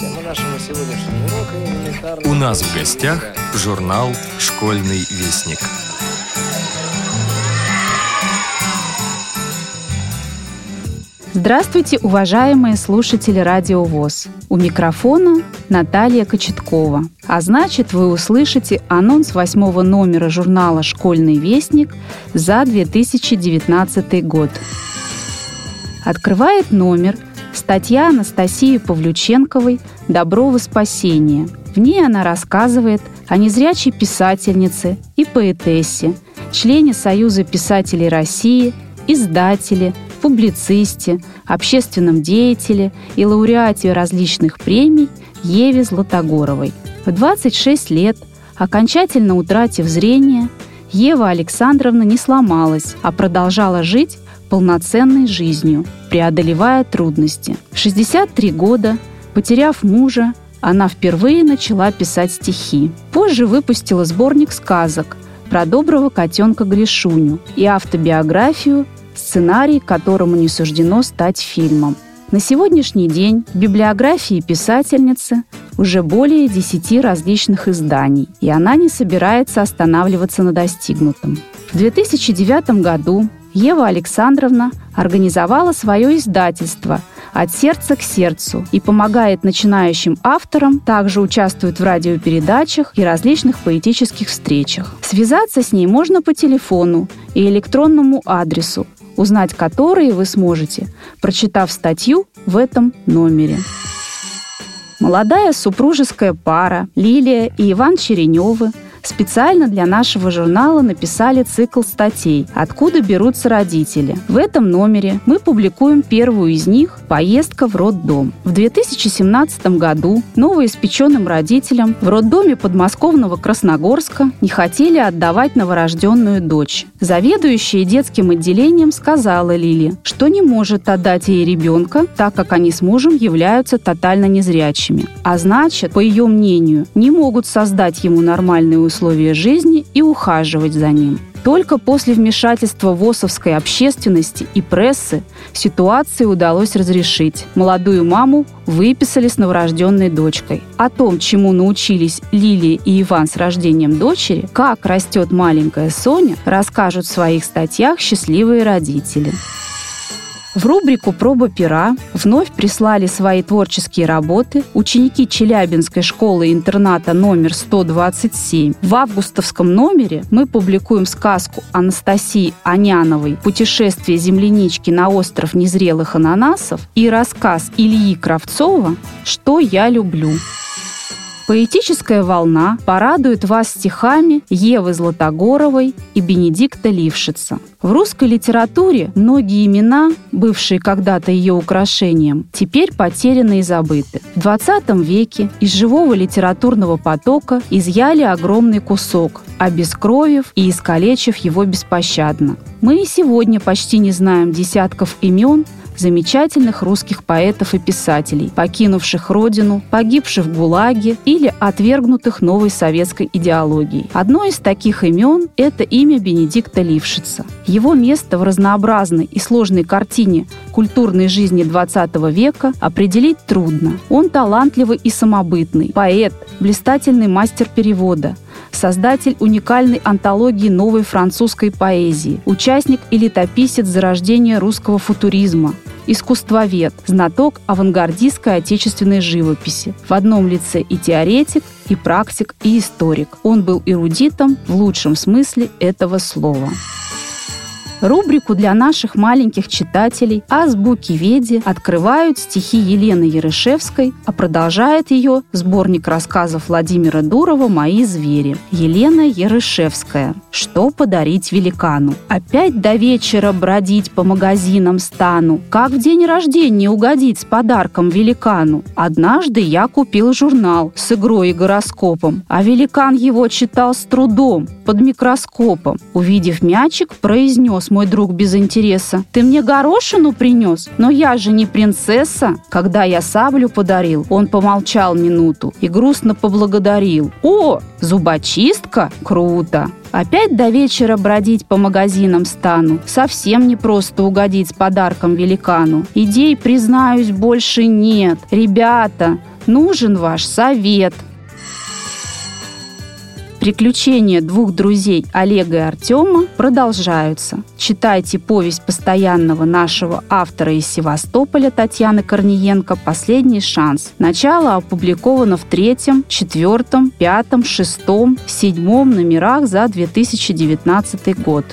Тема нашего сегодняшнего урока элементарная... У нас в гостях журнал «Школьный вестник». Здравствуйте, уважаемые слушатели Радио ВОЗ. У микрофона Наталья Кочеткова. А значит, вы услышите анонс восьмого номера журнала «Школьный вестник» за 2019 год. Открывает номер статья Анастасии Павлюченковой «Доброво спасение». В ней она рассказывает о незрячей писательнице и поэтессе, члене Союза писателей России, издателе, публицисте, общественном деятеле и лауреате различных премий Еве Златогоровой. В 26 лет, окончательно утратив зрение, Ева Александровна не сломалась, а продолжала жить полноценной жизнью, преодолевая трудности. В 63 года, потеряв мужа, она впервые начала писать стихи. Позже выпустила сборник сказок про доброго котенка Гришуню и автобиографию, сценарий которому не суждено стать фильмом. На сегодняшний день в библиографии писательницы уже более 10 различных изданий, и она не собирается останавливаться на достигнутом. В 2009 году Ева Александровна организовала свое издательство «От сердца к сердцу» и помогает начинающим авторам, также участвует в радиопередачах и различных поэтических встречах. Связаться с ней можно по телефону и электронному адресу, узнать которые вы сможете, прочитав статью в этом номере. Молодая супружеская пара Лилия и Иван Череневы – специально для нашего журнала написали цикл статей «Откуда берутся родители». В этом номере мы публикуем первую из них «Поездка в роддом». В 2017 году новоиспеченным родителям в роддоме подмосковного Красногорска не хотели отдавать новорожденную дочь. Заведующая детским отделением сказала Лили, что не может отдать ей ребенка, так как они с мужем являются тотально незрячими. А значит, по ее мнению, не могут создать ему нормальные условия жизни и ухаживать за ним. Только после вмешательства ВОСовской общественности и прессы ситуации удалось разрешить. Молодую маму выписали с новорожденной дочкой. О том, чему научились Лилия и Иван с рождением дочери, как растет маленькая Соня, расскажут в своих статьях счастливые родители. В рубрику «Проба пера» вновь прислали свои творческие работы ученики Челябинской школы-интерната номер 127. В августовском номере мы публикуем сказку Анастасии Аняновой «Путешествие землянички на остров незрелых ананасов» и рассказ Ильи Кравцова «Что я люблю». Поэтическая волна порадует вас стихами Евы Златогоровой и Бенедикта Лившица. В русской литературе многие имена, бывшие когда-то ее украшением, теперь потеряны и забыты. В 20 веке из живого литературного потока изъяли огромный кусок, обескровив и искалечив его беспощадно. Мы и сегодня почти не знаем десятков имен, замечательных русских поэтов и писателей, покинувших родину, погибших в ГУЛАГе или отвергнутых новой советской идеологией. Одно из таких имен – это имя Бенедикта Лившица. Его место в разнообразной и сложной картине культурной жизни XX века определить трудно. Он талантливый и самобытный, поэт, блистательный мастер перевода – создатель уникальной антологии новой французской поэзии, участник и летописец зарождения русского футуризма, искусствовед, знаток авангардистской отечественной живописи. В одном лице и теоретик, и практик, и историк. Он был эрудитом в лучшем смысле этого слова. Рубрику для наших маленьких читателей «Азбуки Веди» открывают стихи Елены Ярышевской, а продолжает ее сборник рассказов Владимира Дурова «Мои звери». Елена Ярышевская. Что подарить великану? Опять до вечера бродить по магазинам стану. Как в день рождения угодить с подарком великану? Однажды я купил журнал с игрой и гороскопом, а великан его читал с трудом, под микроскопом. Увидев мячик, произнес мой друг без интереса. «Ты мне горошину принес? Но я же не принцесса!» Когда я саблю подарил, он помолчал минуту и грустно поблагодарил. «О, зубочистка? Круто!» Опять до вечера бродить по магазинам стану. Совсем не просто угодить с подарком великану. Идей, признаюсь, больше нет. Ребята, Нужен ваш совет. Приключения двух друзей Олега и Артема продолжаются. Читайте повесть постоянного нашего автора из Севастополя Татьяны Корниенко «Последний шанс». Начало опубликовано в третьем, четвертом, пятом, шестом, седьмом номерах за 2019 год.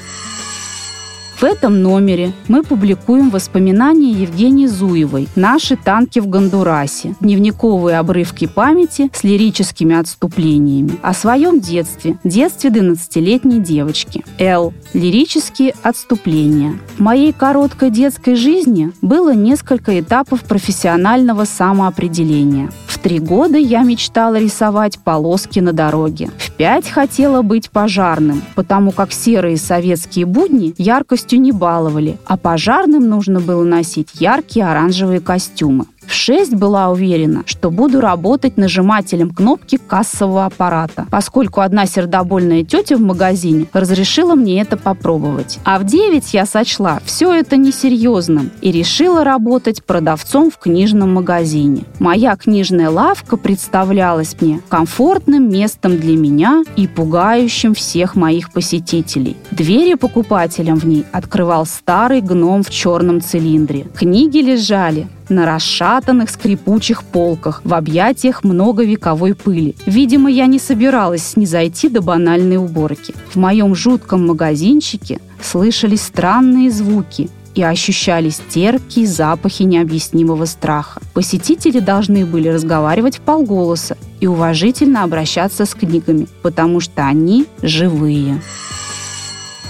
В этом номере мы публикуем воспоминания Евгении Зуевой «Наши танки в Гондурасе», дневниковые обрывки памяти с лирическими отступлениями о своем детстве, детстве 12-летней девочки. Л. Лирические отступления. В моей короткой детской жизни было несколько этапов профессионального самоопределения. Три года я мечтала рисовать полоски на дороге. В пять хотела быть пожарным, потому как серые советские будни яркостью не баловали, а пожарным нужно было носить яркие оранжевые костюмы. В 6 была уверена, что буду работать нажимателем кнопки кассового аппарата, поскольку одна сердобольная тетя в магазине разрешила мне это попробовать. А в 9 я сочла все это несерьезным и решила работать продавцом в книжном магазине. Моя книжная лавка представлялась мне комфортным местом для меня и пугающим всех моих посетителей. Двери покупателям в ней открывал старый гном в черном цилиндре. Книги лежали на расшатанных скрипучих полках в объятиях многовековой пыли. Видимо, я не собиралась снизойти до банальной уборки. В моем жутком магазинчике слышались странные звуки, и ощущались терпкие запахи необъяснимого страха. Посетители должны были разговаривать в полголоса и уважительно обращаться с книгами, потому что они живые.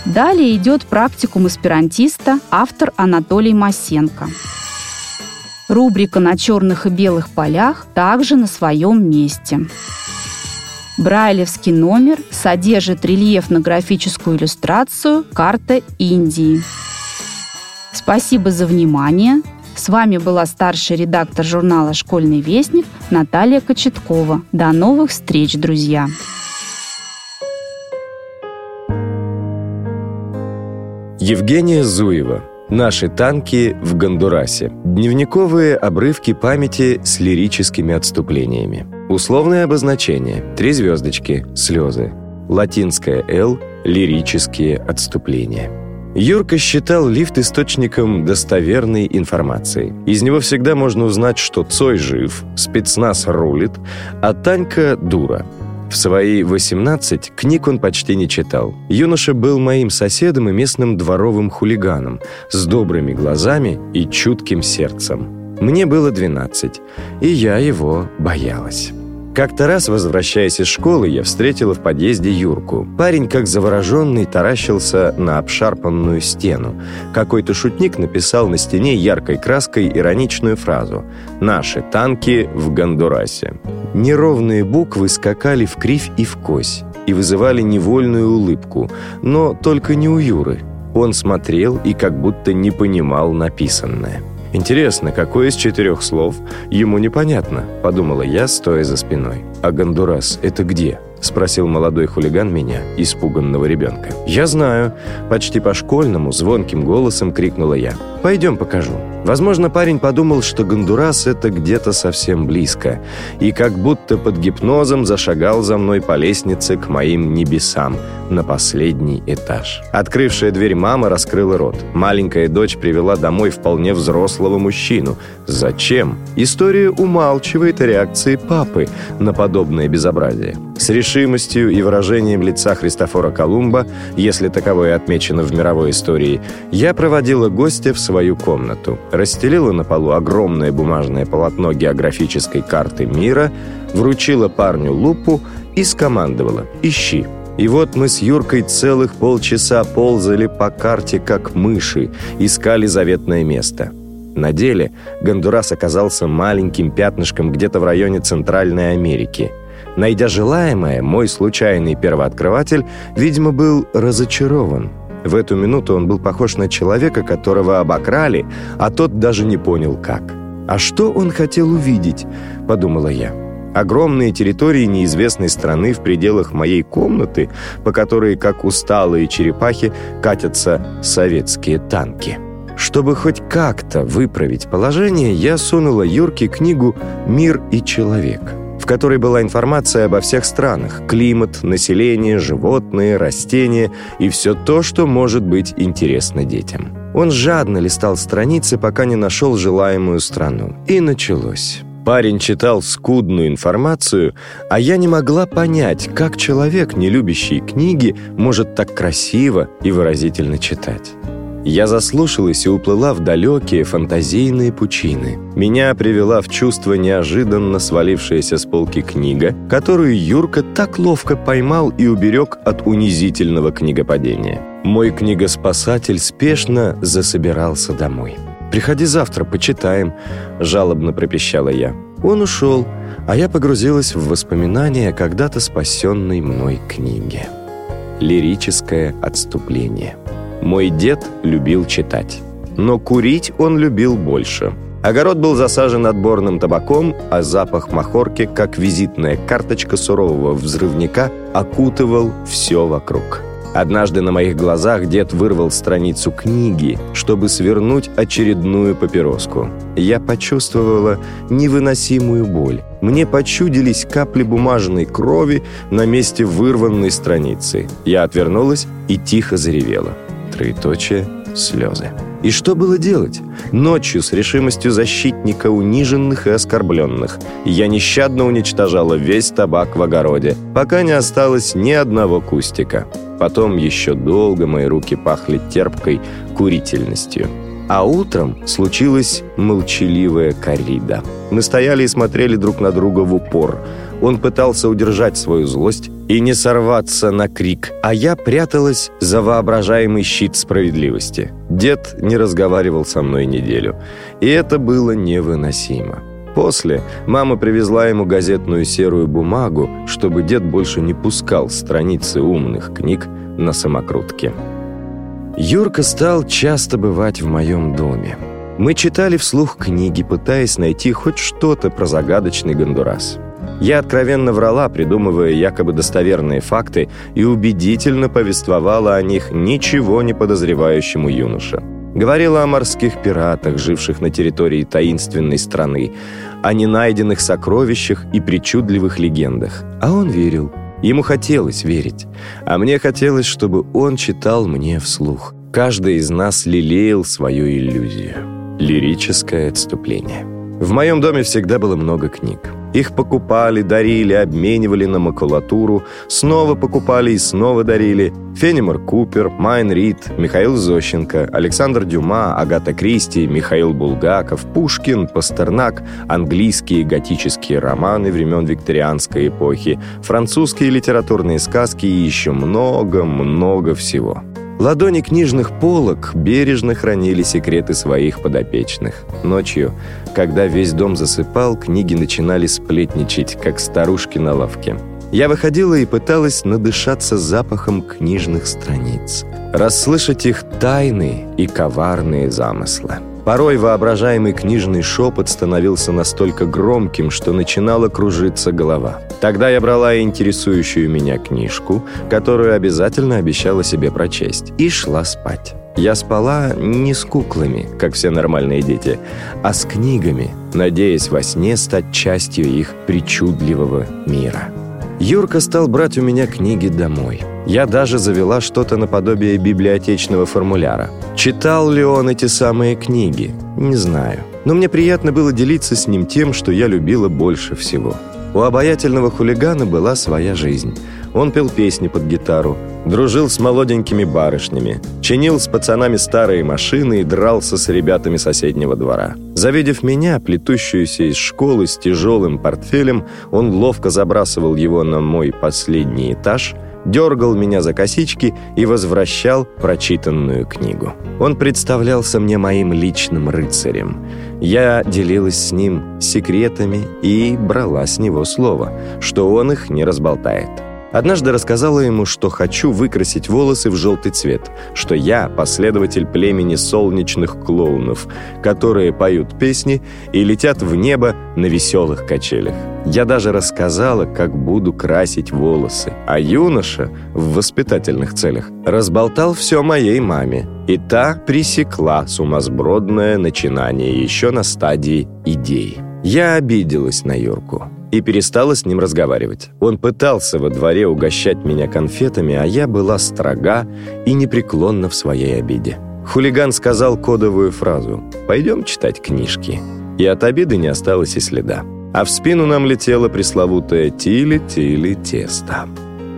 Далее идет практикум аспирантиста, автор Анатолий Масенко. Рубрика «На черных и белых полях» также на своем месте. Брайлевский номер содержит рельефно-графическую иллюстрацию «Карта Индии». Спасибо за внимание. С вами была старший редактор журнала «Школьный вестник» Наталья Кочеткова. До новых встреч, друзья! Евгения Зуева Наши танки в Гондурасе. Дневниковые обрывки памяти с лирическими отступлениями. Условное обозначение. Три звездочки. Слезы. Латинское «Л» – лирические отступления. Юрка считал лифт источником достоверной информации. Из него всегда можно узнать, что Цой жив, спецназ рулит, а Танька – дура – в свои 18 книг он почти не читал. Юноша был моим соседом и местным дворовым хулиганом, с добрыми глазами и чутким сердцем. Мне было 12, и я его боялась. Как-то раз, возвращаясь из школы, я встретила в подъезде Юрку. Парень, как завороженный, таращился на обшарпанную стену. Какой-то шутник написал на стене яркой краской ироничную фразу «Наши танки в Гондурасе». Неровные буквы скакали в кривь и в кось и вызывали невольную улыбку, но только не у Юры. Он смотрел и как будто не понимал написанное. Интересно, какое из четырех слов ему непонятно, подумала я, стоя за спиной. А Гондурас это где? — спросил молодой хулиган меня, испуганного ребенка. «Я знаю», — почти по-школьному, звонким голосом крикнула я. «Пойдем покажу». Возможно, парень подумал, что Гондурас — это где-то совсем близко, и как будто под гипнозом зашагал за мной по лестнице к моим небесам, на последний этаж. Открывшая дверь мама раскрыла рот. Маленькая дочь привела домой вполне взрослого мужчину. Зачем? История умалчивает о реакции папы на подобное безобразие. С решимостью и выражением лица Христофора Колумба, если таковое отмечено в мировой истории, я проводила гостя в свою комнату, расстелила на полу огромное бумажное полотно географической карты мира, вручила парню лупу и скомандовала «Ищи». И вот мы с Юркой целых полчаса ползали по карте, как мыши, искали заветное место. На деле Гондурас оказался маленьким пятнышком где-то в районе Центральной Америки – Найдя желаемое, мой случайный первооткрыватель, видимо, был разочарован. В эту минуту он был похож на человека, которого обокрали, а тот даже не понял, как. «А что он хотел увидеть?» – подумала я. Огромные территории неизвестной страны в пределах моей комнаты, по которой, как усталые черепахи, катятся советские танки. Чтобы хоть как-то выправить положение, я сунула Юрке книгу «Мир и человек», в которой была информация обо всех странах, климат, население, животные, растения и все то, что может быть интересно детям. Он жадно листал страницы, пока не нашел желаемую страну. И началось. Парень читал скудную информацию, а я не могла понять, как человек, не любящий книги, может так красиво и выразительно читать. Я заслушалась и уплыла в далекие фантазийные пучины. Меня привела в чувство неожиданно свалившаяся с полки книга, которую Юрка так ловко поймал и уберег от унизительного книгопадения. Мой книгоспасатель спешно засобирался домой. «Приходи завтра, почитаем», — жалобно пропищала я. Он ушел, а я погрузилась в воспоминания когда-то спасенной мной книги. Лирическое отступление. Мой дед любил читать. Но курить он любил больше. Огород был засажен отборным табаком, а запах махорки, как визитная карточка сурового взрывника, окутывал все вокруг. Однажды на моих глазах дед вырвал страницу книги, чтобы свернуть очередную папироску. Я почувствовала невыносимую боль. Мне почудились капли бумажной крови на месте вырванной страницы. Я отвернулась и тихо заревела. Троеточие, слезы. И что было делать? Ночью с решимостью защитника униженных и оскорбленных я нещадно уничтожала весь табак в огороде, пока не осталось ни одного кустика. Потом еще долго мои руки пахли терпкой курительностью. А утром случилась молчаливая коррида. Мы стояли и смотрели друг на друга в упор. Он пытался удержать свою злость и не сорваться на крик, а я пряталась за воображаемый щит справедливости. Дед не разговаривал со мной неделю, и это было невыносимо. После мама привезла ему газетную серую бумагу, чтобы дед больше не пускал страницы умных книг на самокрутке. Юрка стал часто бывать в моем доме. Мы читали вслух книги, пытаясь найти хоть что-то про загадочный Гондурас. Я откровенно врала, придумывая якобы достоверные факты, и убедительно повествовала о них ничего не подозревающему юноше. Говорила о морских пиратах, живших на территории таинственной страны, о ненайденных сокровищах и причудливых легендах. А он верил. Ему хотелось верить. А мне хотелось, чтобы он читал мне вслух. Каждый из нас лелеял свою иллюзию. Лирическое отступление. В моем доме всегда было много книг. Их покупали, дарили, обменивали на макулатуру, снова покупали и снова дарили. Фенимор Купер, Майн Рид, Михаил Зощенко, Александр Дюма, Агата Кристи, Михаил Булгаков, Пушкин, Пастернак, английские готические романы времен викторианской эпохи, французские литературные сказки и еще много-много всего. Ладони книжных полок бережно хранили секреты своих подопечных. Ночью, когда весь дом засыпал, книги начинали сплетничать, как старушки на лавке. Я выходила и пыталась надышаться запахом книжных страниц, расслышать их тайные и коварные замыслы. Порой воображаемый книжный шепот становился настолько громким, что начинала кружиться голова. Тогда я брала интересующую меня книжку, которую обязательно обещала себе прочесть, и шла спать. Я спала не с куклами, как все нормальные дети, а с книгами, надеясь во сне стать частью их причудливого мира. Юрка стал брать у меня книги домой. Я даже завела что-то наподобие библиотечного формуляра. Читал ли он эти самые книги? Не знаю. Но мне приятно было делиться с ним тем, что я любила больше всего. У обаятельного хулигана была своя жизнь. Он пел песни под гитару, дружил с молоденькими барышнями, чинил с пацанами старые машины и дрался с ребятами соседнего двора. Завидев меня, плетущуюся из школы с тяжелым портфелем, он ловко забрасывал его на мой последний этаж, дергал меня за косички и возвращал прочитанную книгу. Он представлялся мне моим личным рыцарем. Я делилась с ним секретами и брала с него слово, что он их не разболтает. Однажды рассказала ему, что хочу выкрасить волосы в желтый цвет, что я последователь племени солнечных клоунов, которые поют песни и летят в небо на веселых качелях. Я даже рассказала, как буду красить волосы. А юноша, в воспитательных целях, разболтал все моей маме. И та пресекла сумасбродное начинание еще на стадии идей. Я обиделась на Юрку и перестала с ним разговаривать. Он пытался во дворе угощать меня конфетами, а я была строга и непреклонна в своей обиде. Хулиган сказал кодовую фразу «Пойдем читать книжки». И от обиды не осталось и следа а в спину нам летело пресловутое «тили-тили-тесто».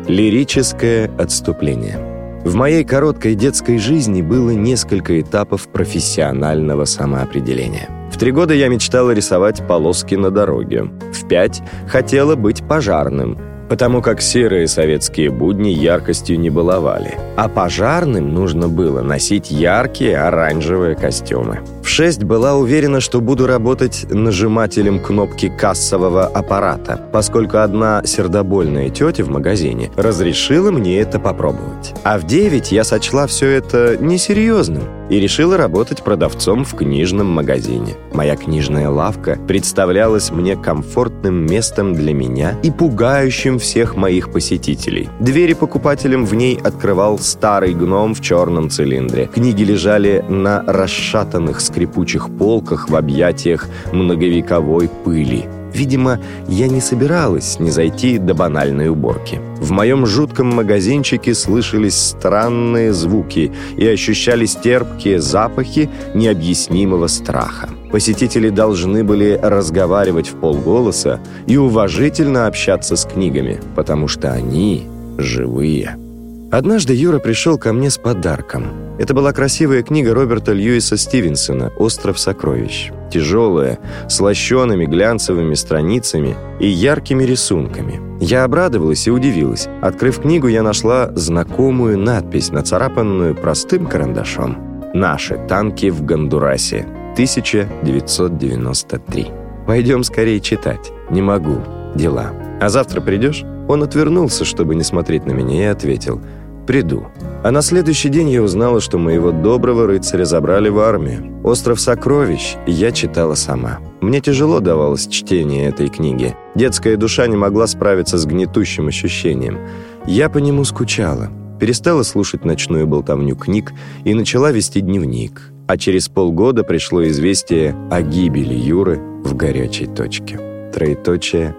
Лирическое отступление. В моей короткой детской жизни было несколько этапов профессионального самоопределения. Три года я мечтала рисовать полоски на дороге. В пять хотела быть пожарным – потому как серые советские будни яркостью не баловали. А пожарным нужно было носить яркие оранжевые костюмы. В 6 была уверена, что буду работать нажимателем кнопки кассового аппарата, поскольку одна сердобольная тетя в магазине разрешила мне это попробовать. А в 9 я сочла все это несерьезным и решила работать продавцом в книжном магазине. Моя книжная лавка представлялась мне комфортным местом для меня и пугающим всех моих посетителей. Двери покупателям в ней открывал старый гном в черном цилиндре. Книги лежали на расшатанных скрипучих полках в объятиях многовековой пыли. Видимо, я не собиралась не зайти до банальной уборки. В моем жутком магазинчике слышались странные звуки и ощущались терпкие запахи необъяснимого страха. Посетители должны были разговаривать в полголоса и уважительно общаться с книгами, потому что они живые. Однажды Юра пришел ко мне с подарком. Это была красивая книга Роберта Льюиса Стивенсона «Остров сокровищ». Тяжелая, с лощеными глянцевыми страницами и яркими рисунками. Я обрадовалась и удивилась. Открыв книгу, я нашла знакомую надпись, нацарапанную простым карандашом. «Наши танки в Гондурасе. 1993». «Пойдем скорее читать. Не могу. Дела. А завтра придешь?» Он отвернулся, чтобы не смотреть на меня, и ответил – приду. А на следующий день я узнала, что моего доброго рыцаря забрали в армию. «Остров сокровищ» я читала сама. Мне тяжело давалось чтение этой книги. Детская душа не могла справиться с гнетущим ощущением. Я по нему скучала. Перестала слушать ночную болтовню книг и начала вести дневник. А через полгода пришло известие о гибели Юры в горячей точке. Троеточие,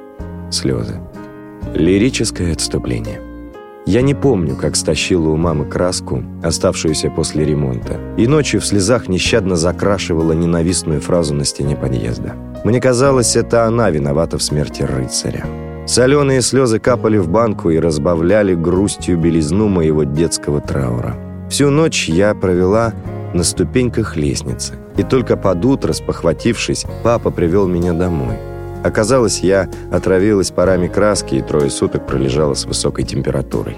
слезы. Лирическое отступление. Я не помню, как стащила у мамы краску, оставшуюся после ремонта, и ночью в слезах нещадно закрашивала ненавистную фразу на стене подъезда. Мне казалось, это она виновата в смерти рыцаря. Соленые слезы капали в банку и разбавляли грустью белизну моего детского траура. Всю ночь я провела на ступеньках лестницы, и только под утро, спохватившись, папа привел меня домой – Оказалось, я отравилась парами краски и трое суток пролежала с высокой температурой.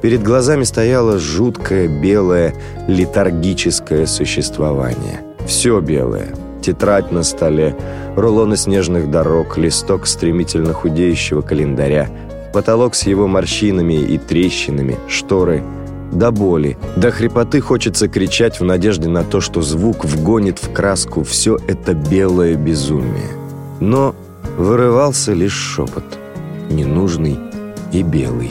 Перед глазами стояло жуткое белое летаргическое существование. Все белое. Тетрадь на столе, рулоны снежных дорог, листок стремительно худеющего календаря, потолок с его морщинами и трещинами, шторы до боли, до хрипоты хочется кричать в надежде на то, что звук вгонит в краску все это белое безумие. Но вырывался лишь шепот, ненужный и белый.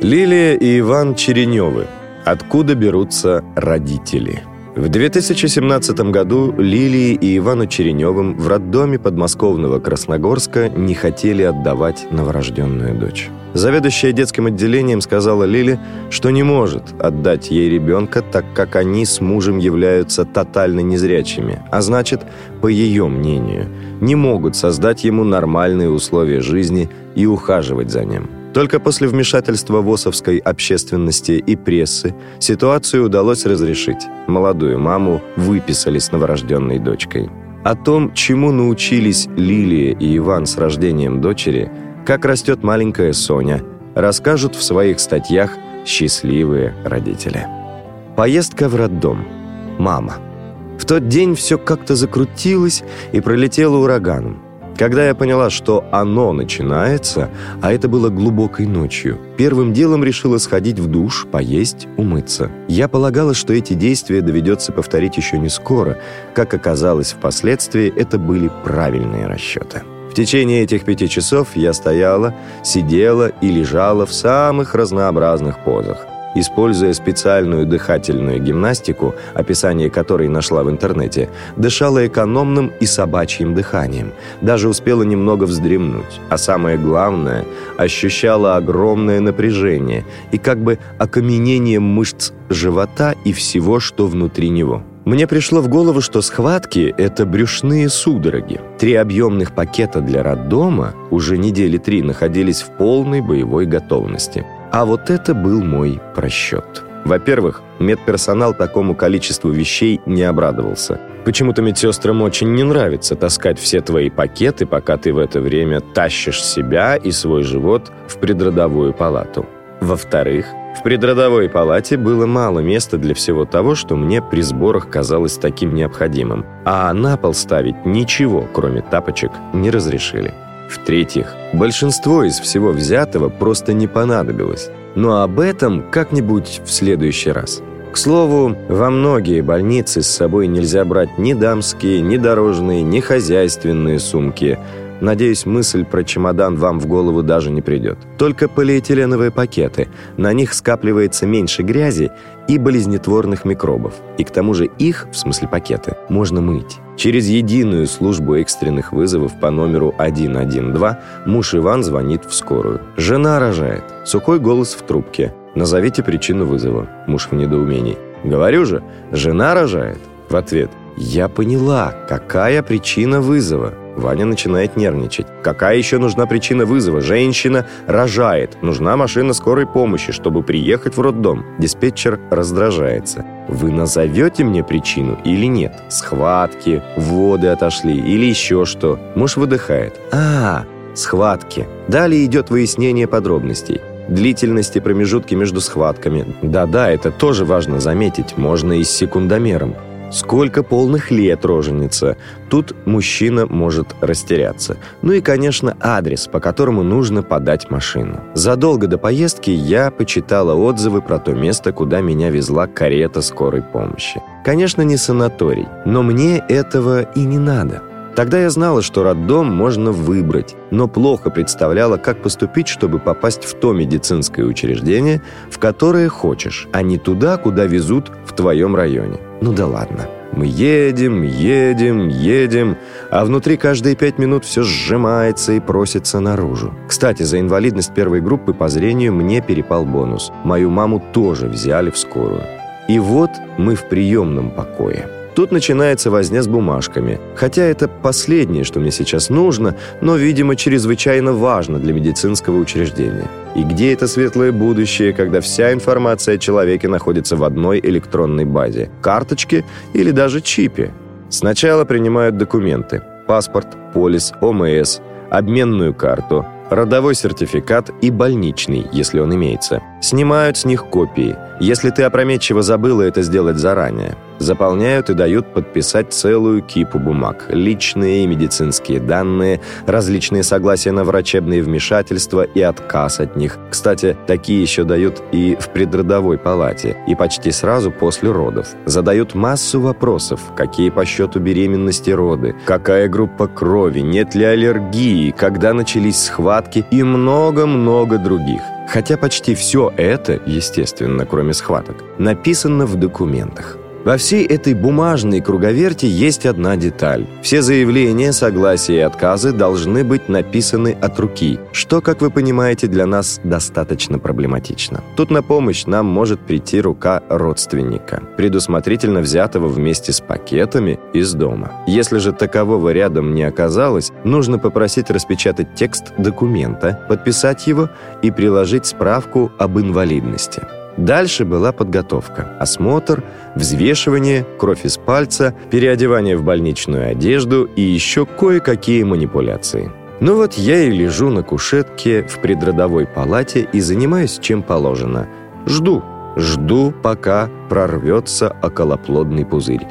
Лилия и Иван Череневы. Откуда берутся родители? В 2017 году Лилии и Ивану Череневым в роддоме подмосковного Красногорска не хотели отдавать новорожденную дочь. Заведующая детским отделением сказала Лиле, что не может отдать ей ребенка, так как они с мужем являются тотально незрячими, а значит, по ее мнению, не могут создать ему нормальные условия жизни и ухаживать за ним. Только после вмешательства ВОСовской общественности и прессы ситуацию удалось разрешить. Молодую маму выписали с новорожденной дочкой. О том, чему научились Лилия и Иван с рождением дочери, как растет маленькая Соня, расскажут в своих статьях «Счастливые родители». Поездка в роддом. Мама. В тот день все как-то закрутилось и пролетело ураганом. Когда я поняла, что оно начинается, а это было глубокой ночью, первым делом решила сходить в душ, поесть, умыться. Я полагала, что эти действия доведется повторить еще не скоро. Как оказалось впоследствии, это были правильные расчеты. В течение этих пяти часов я стояла, сидела и лежала в самых разнообразных позах используя специальную дыхательную гимнастику, описание которой нашла в интернете, дышала экономным и собачьим дыханием, даже успела немного вздремнуть, а самое главное, ощущала огромное напряжение и как бы окаменение мышц живота и всего, что внутри него. Мне пришло в голову, что схватки – это брюшные судороги. Три объемных пакета для роддома уже недели три находились в полной боевой готовности – а вот это был мой просчет. Во-первых, медперсонал такому количеству вещей не обрадовался. Почему-то медсестрам очень не нравится таскать все твои пакеты, пока ты в это время тащишь себя и свой живот в предродовую палату. Во-вторых, в предродовой палате было мало места для всего того, что мне при сборах казалось таким необходимым, а на пол ставить ничего, кроме тапочек, не разрешили. В-третьих, большинство из всего взятого просто не понадобилось. Но об этом как-нибудь в следующий раз. К слову, во многие больницы с собой нельзя брать ни дамские, ни дорожные, ни хозяйственные сумки – Надеюсь, мысль про чемодан вам в голову даже не придет. Только полиэтиленовые пакеты. На них скапливается меньше грязи и болезнетворных микробов. И к тому же их, в смысле пакеты, можно мыть. Через единую службу экстренных вызовов по номеру 112 муж Иван звонит в скорую. Жена рожает. Сухой голос в трубке. «Назовите причину вызова». Муж в недоумении. «Говорю же, жена рожает». В ответ. «Я поняла, какая причина вызова?» Ваня начинает нервничать. Какая еще нужна причина вызова? Женщина рожает. Нужна машина скорой помощи, чтобы приехать в роддом. Диспетчер раздражается. Вы назовете мне причину или нет? Схватки, воды отошли или еще что? Муж выдыхает. А, схватки. Далее идет выяснение подробностей длительности промежутки между схватками. Да-да, это тоже важно заметить, можно и с секундомером. Сколько полных лет роженица? Тут мужчина может растеряться. Ну и, конечно, адрес, по которому нужно подать машину. Задолго до поездки я почитала отзывы про то место, куда меня везла карета скорой помощи. Конечно, не санаторий, но мне этого и не надо. Тогда я знала, что роддом можно выбрать, но плохо представляла, как поступить, чтобы попасть в то медицинское учреждение, в которое хочешь, а не туда, куда везут в твоем районе. Ну да ладно. Мы едем, едем, едем, а внутри каждые пять минут все сжимается и просится наружу. Кстати, за инвалидность первой группы по зрению мне перепал бонус. Мою маму тоже взяли в скорую. И вот мы в приемном покое. Тут начинается возня с бумажками. Хотя это последнее, что мне сейчас нужно, но, видимо, чрезвычайно важно для медицинского учреждения. И где это светлое будущее, когда вся информация о человеке находится в одной электронной базе? Карточке или даже чипе? Сначала принимают документы. Паспорт, полис, ОМС, обменную карту, родовой сертификат и больничный, если он имеется. Снимают с них копии, если ты опрометчиво забыла это сделать заранее. Заполняют и дают подписать целую кипу бумаг. Личные и медицинские данные, различные согласия на врачебные вмешательства и отказ от них. Кстати, такие еще дают и в предродовой палате, и почти сразу после родов. Задают массу вопросов. Какие по счету беременности роды? Какая группа крови? Нет ли аллергии? Когда начались схватки? И много-много других. Хотя почти все это, естественно, кроме схваток, написано в документах. Во всей этой бумажной круговерти есть одна деталь. Все заявления, согласия и отказы должны быть написаны от руки, что, как вы понимаете, для нас достаточно проблематично. Тут на помощь нам может прийти рука родственника, предусмотрительно взятого вместе с пакетами из дома. Если же такового рядом не оказалось, нужно попросить распечатать текст документа, подписать его и приложить справку об инвалидности. Дальше была подготовка, осмотр, взвешивание, кровь из пальца, переодевание в больничную одежду и еще кое-какие манипуляции. Ну вот я и лежу на кушетке в предродовой палате и занимаюсь чем положено. Жду, жду, пока прорвется околоплодный пузырь.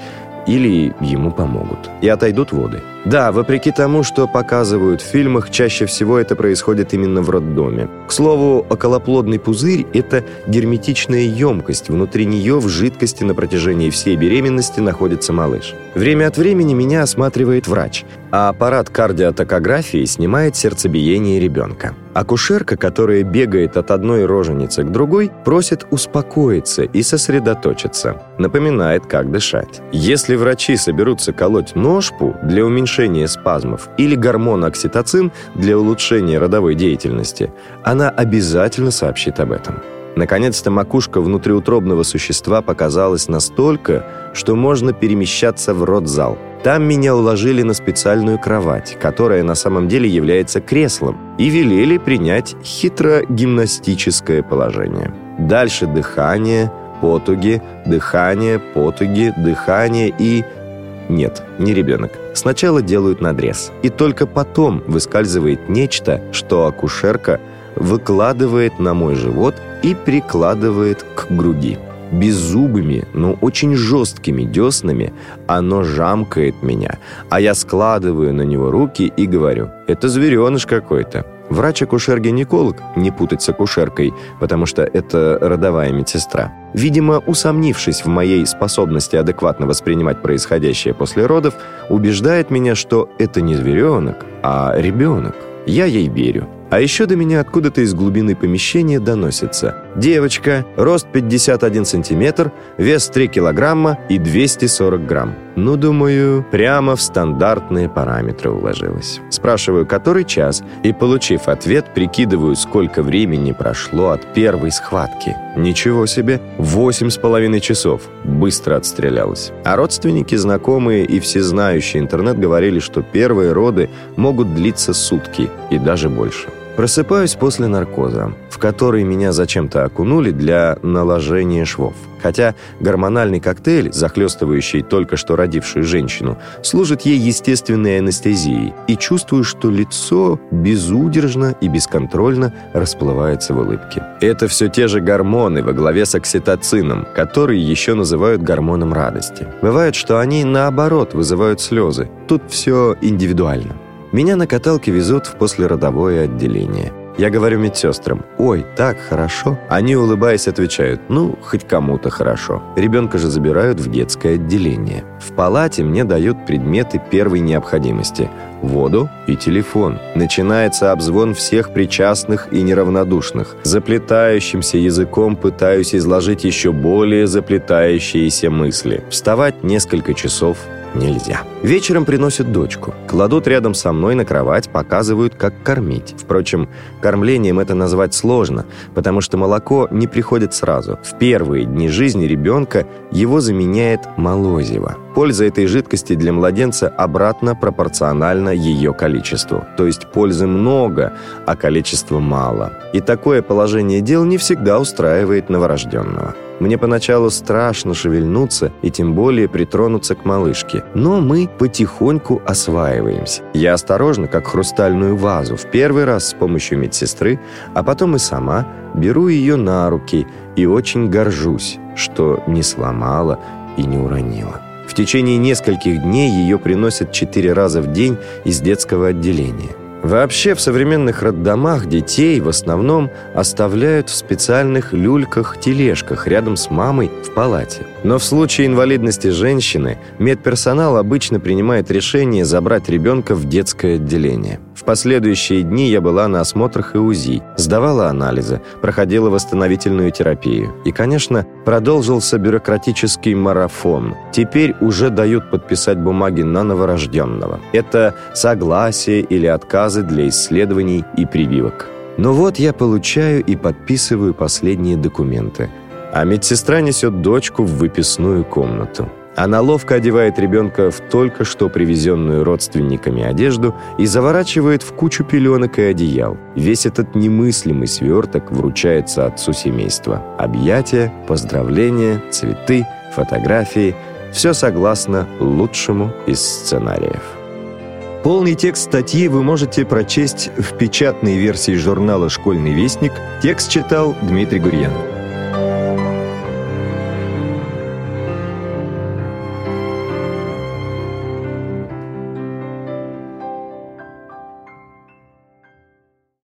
Или ему помогут. И отойдут воды. Да, вопреки тому, что показывают в фильмах, чаще всего это происходит именно в роддоме. К слову, околоплодный пузырь – это герметичная емкость. Внутри нее в жидкости на протяжении всей беременности находится малыш. Время от времени меня осматривает врач, а аппарат кардиотокографии снимает сердцебиение ребенка. Акушерка, которая бегает от одной роженицы к другой, просит успокоиться и сосредоточиться. Напоминает, как дышать. Если врачи соберутся колоть ножпу для уменьшения спазмов или гормон окситоцин для улучшения родовой деятельности, она обязательно сообщит об этом. Наконец-то макушка внутриутробного существа показалась настолько, что можно перемещаться в родзал – там меня уложили на специальную кровать, которая на самом деле является креслом, и велели принять хитро-гимнастическое положение. Дальше дыхание, потуги, дыхание, потуги, дыхание и... Нет, не ребенок. Сначала делают надрез, и только потом выскальзывает нечто, что акушерка выкладывает на мой живот и прикладывает к груди беззубыми, но очень жесткими деснами, оно жамкает меня, а я складываю на него руки и говорю, это звереныш какой-то. Врач-акушер-гинеколог, не путать с акушеркой, потому что это родовая медсестра, видимо, усомнившись в моей способности адекватно воспринимать происходящее после родов, убеждает меня, что это не зверенок, а ребенок. Я ей верю. А еще до меня откуда-то из глубины помещения доносится. Девочка, рост 51 сантиметр, вес 3 килограмма и 240 грамм. Ну, думаю, прямо в стандартные параметры уложилась. Спрашиваю, который час, и, получив ответ, прикидываю, сколько времени прошло от первой схватки. Ничего себе, восемь с половиной часов. Быстро отстрелялась. А родственники, знакомые и всезнающий интернет говорили, что первые роды могут длиться сутки и даже больше. Просыпаюсь после наркоза, в который меня зачем-то окунули для наложения швов. Хотя гормональный коктейль, захлестывающий только что родившую женщину, служит ей естественной анестезией, и чувствую, что лицо безудержно и бесконтрольно расплывается в улыбке. Это все те же гормоны во главе с окситоцином, которые еще называют гормоном радости. Бывает, что они наоборот вызывают слезы. Тут все индивидуально. Меня на каталке везут в послеродовое отделение. Я говорю медсестрам, ой, так хорошо. Они, улыбаясь, отвечают, ну, хоть кому-то хорошо. Ребенка же забирают в детское отделение. В палате мне дают предметы первой необходимости – воду и телефон. Начинается обзвон всех причастных и неравнодушных. Заплетающимся языком пытаюсь изложить еще более заплетающиеся мысли. Вставать несколько часов – нельзя. Вечером приносят дочку. Кладут рядом со мной на кровать, показывают, как кормить. Впрочем, кормлением это назвать сложно, потому что молоко не приходит сразу. В первые дни жизни ребенка его заменяет молозиво. Польза этой жидкости для младенца обратно пропорциональна ее количеству. То есть пользы много, а количества мало. И такое положение дел не всегда устраивает новорожденного. Мне поначалу страшно шевельнуться и тем более притронуться к малышке. Но мы потихоньку осваиваемся. Я осторожно, как хрустальную вазу, в первый раз с помощью медсестры, а потом и сама, беру ее на руки и очень горжусь, что не сломала и не уронила. В течение нескольких дней ее приносят четыре раза в день из детского отделения. Вообще в современных роддомах детей в основном оставляют в специальных люльках-тележках рядом с мамой в палате. Но в случае инвалидности женщины медперсонал обычно принимает решение забрать ребенка в детское отделение. В последующие дни я была на осмотрах и УЗИ, сдавала анализы, проходила восстановительную терапию. И, конечно, продолжился бюрократический марафон. Теперь уже дают подписать бумаги на новорожденного. Это согласие или отказы для исследований и прививок. Но вот я получаю и подписываю последние документы. А медсестра несет дочку в выписную комнату. Она ловко одевает ребенка в только что привезенную родственниками одежду и заворачивает в кучу пеленок и одеял. Весь этот немыслимый сверток вручается отцу семейства. Объятия, поздравления, цветы, фотографии – все согласно лучшему из сценариев. Полный текст статьи вы можете прочесть в печатной версии журнала «Школьный вестник». Текст читал Дмитрий Гурьян.